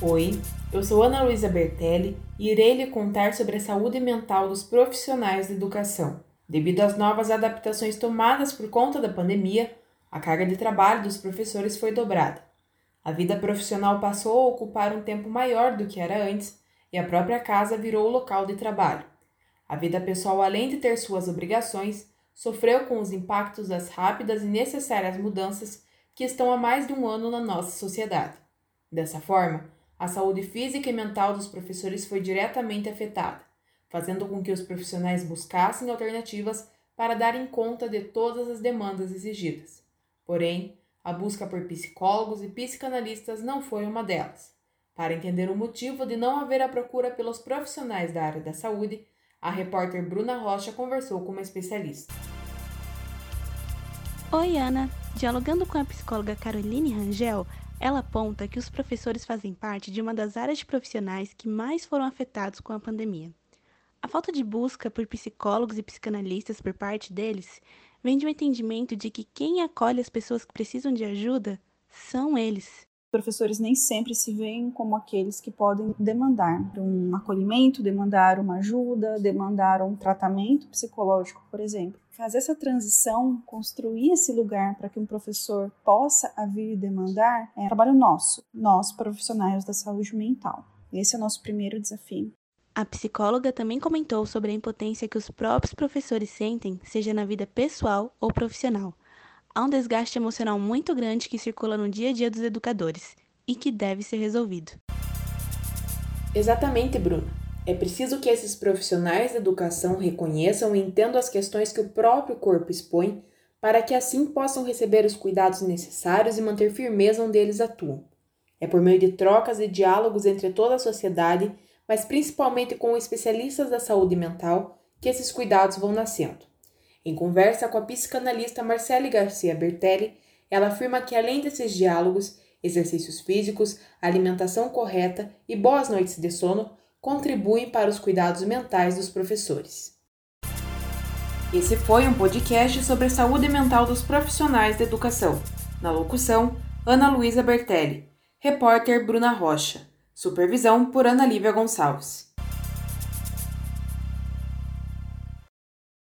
Oi, eu sou Ana Luísa Bertelli e irei lhe contar sobre a saúde mental dos profissionais da educação. Devido às novas adaptações tomadas por conta da pandemia, a carga de trabalho dos professores foi dobrada. A vida profissional passou a ocupar um tempo maior do que era antes e a própria casa virou o local de trabalho. A vida pessoal, além de ter suas obrigações, sofreu com os impactos das rápidas e necessárias mudanças que estão há mais de um ano na nossa sociedade. Dessa forma, a saúde física e mental dos professores foi diretamente afetada, fazendo com que os profissionais buscassem alternativas para darem conta de todas as demandas exigidas. Porém, a busca por psicólogos e psicanalistas não foi uma delas. Para entender o motivo de não haver a procura pelos profissionais da área da saúde, a repórter Bruna Rocha conversou com uma especialista. Oi, Ana. Dialogando com a psicóloga Caroline Rangel, ela aponta que os professores fazem parte de uma das áreas de profissionais que mais foram afetados com a pandemia. A falta de busca por psicólogos e psicanalistas por parte deles vem de um entendimento de que quem acolhe as pessoas que precisam de ajuda são eles. Professores nem sempre se veem como aqueles que podem demandar um acolhimento, demandar uma ajuda, demandar um tratamento psicológico, por exemplo fazer essa transição, construir esse lugar para que um professor possa vir demandar, é um trabalho nosso, nós profissionais da saúde mental. Esse é o nosso primeiro desafio. A psicóloga também comentou sobre a impotência que os próprios professores sentem, seja na vida pessoal ou profissional. Há um desgaste emocional muito grande que circula no dia a dia dos educadores e que deve ser resolvido. Exatamente, Bruno. É preciso que esses profissionais da educação reconheçam e entendam as questões que o próprio corpo expõe, para que assim possam receber os cuidados necessários e manter firmeza onde eles atuam. É por meio de trocas e diálogos entre toda a sociedade, mas principalmente com especialistas da saúde mental, que esses cuidados vão nascendo. Em conversa com a psicanalista Marcele Garcia Bertelli, ela afirma que além desses diálogos, exercícios físicos, alimentação correta e boas noites de sono contribuem para os cuidados mentais dos professores. Esse foi um podcast sobre a saúde mental dos profissionais da educação. Na locução, Ana Luísa Bertelli. Repórter Bruna Rocha. Supervisão por Ana Lívia Gonçalves.